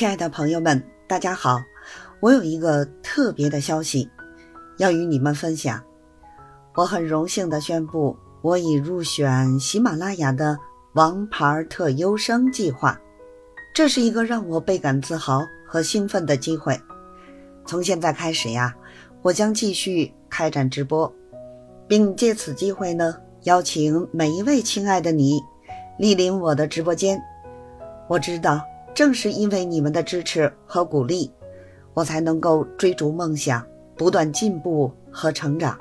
亲爱的朋友们，大家好！我有一个特别的消息要与你们分享。我很荣幸的宣布，我已入选喜马拉雅的王牌特优生计划。这是一个让我倍感自豪和兴奋的机会。从现在开始呀，我将继续开展直播，并借此机会呢，邀请每一位亲爱的你莅临我的直播间。我知道。正是因为你们的支持和鼓励，我才能够追逐梦想，不断进步和成长。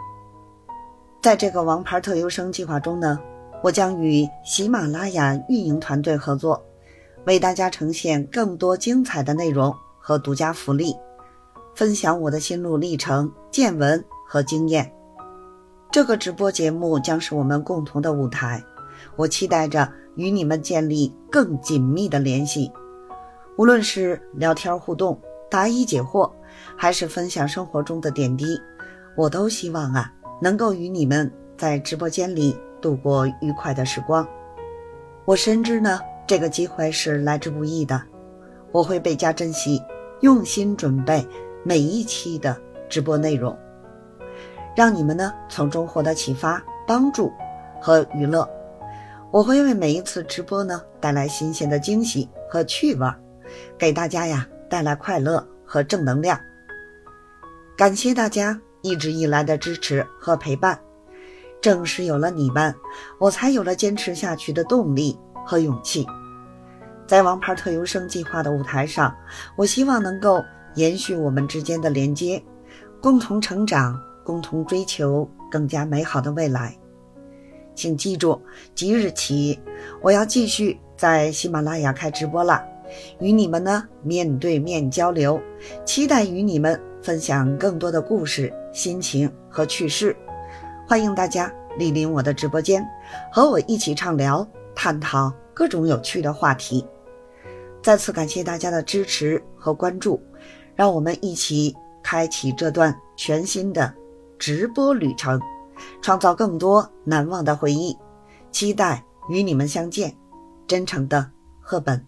在这个王牌特优生计划中呢，我将与喜马拉雅运营团队合作，为大家呈现更多精彩的内容和独家福利，分享我的心路历程、见闻和经验。这个直播节目将是我们共同的舞台，我期待着与你们建立更紧密的联系。无论是聊天互动、答疑解惑，还是分享生活中的点滴，我都希望啊，能够与你们在直播间里度过愉快的时光。我深知呢，这个机会是来之不易的，我会倍加珍惜，用心准备每一期的直播内容，让你们呢从中获得启发、帮助和娱乐。我会为每一次直播呢带来新鲜的惊喜和趣味儿。给大家呀带来快乐和正能量。感谢大家一直以来的支持和陪伴，正是有了你们，我才有了坚持下去的动力和勇气。在王牌特优生计划的舞台上，我希望能够延续我们之间的连接，共同成长，共同追求更加美好的未来。请记住，即日起我要继续在喜马拉雅开直播了。与你们呢面对面交流，期待与你们分享更多的故事、心情和趣事。欢迎大家莅临我的直播间，和我一起畅聊、探讨各种有趣的话题。再次感谢大家的支持和关注，让我们一起开启这段全新的直播旅程，创造更多难忘的回忆。期待与你们相见，真诚的赫本。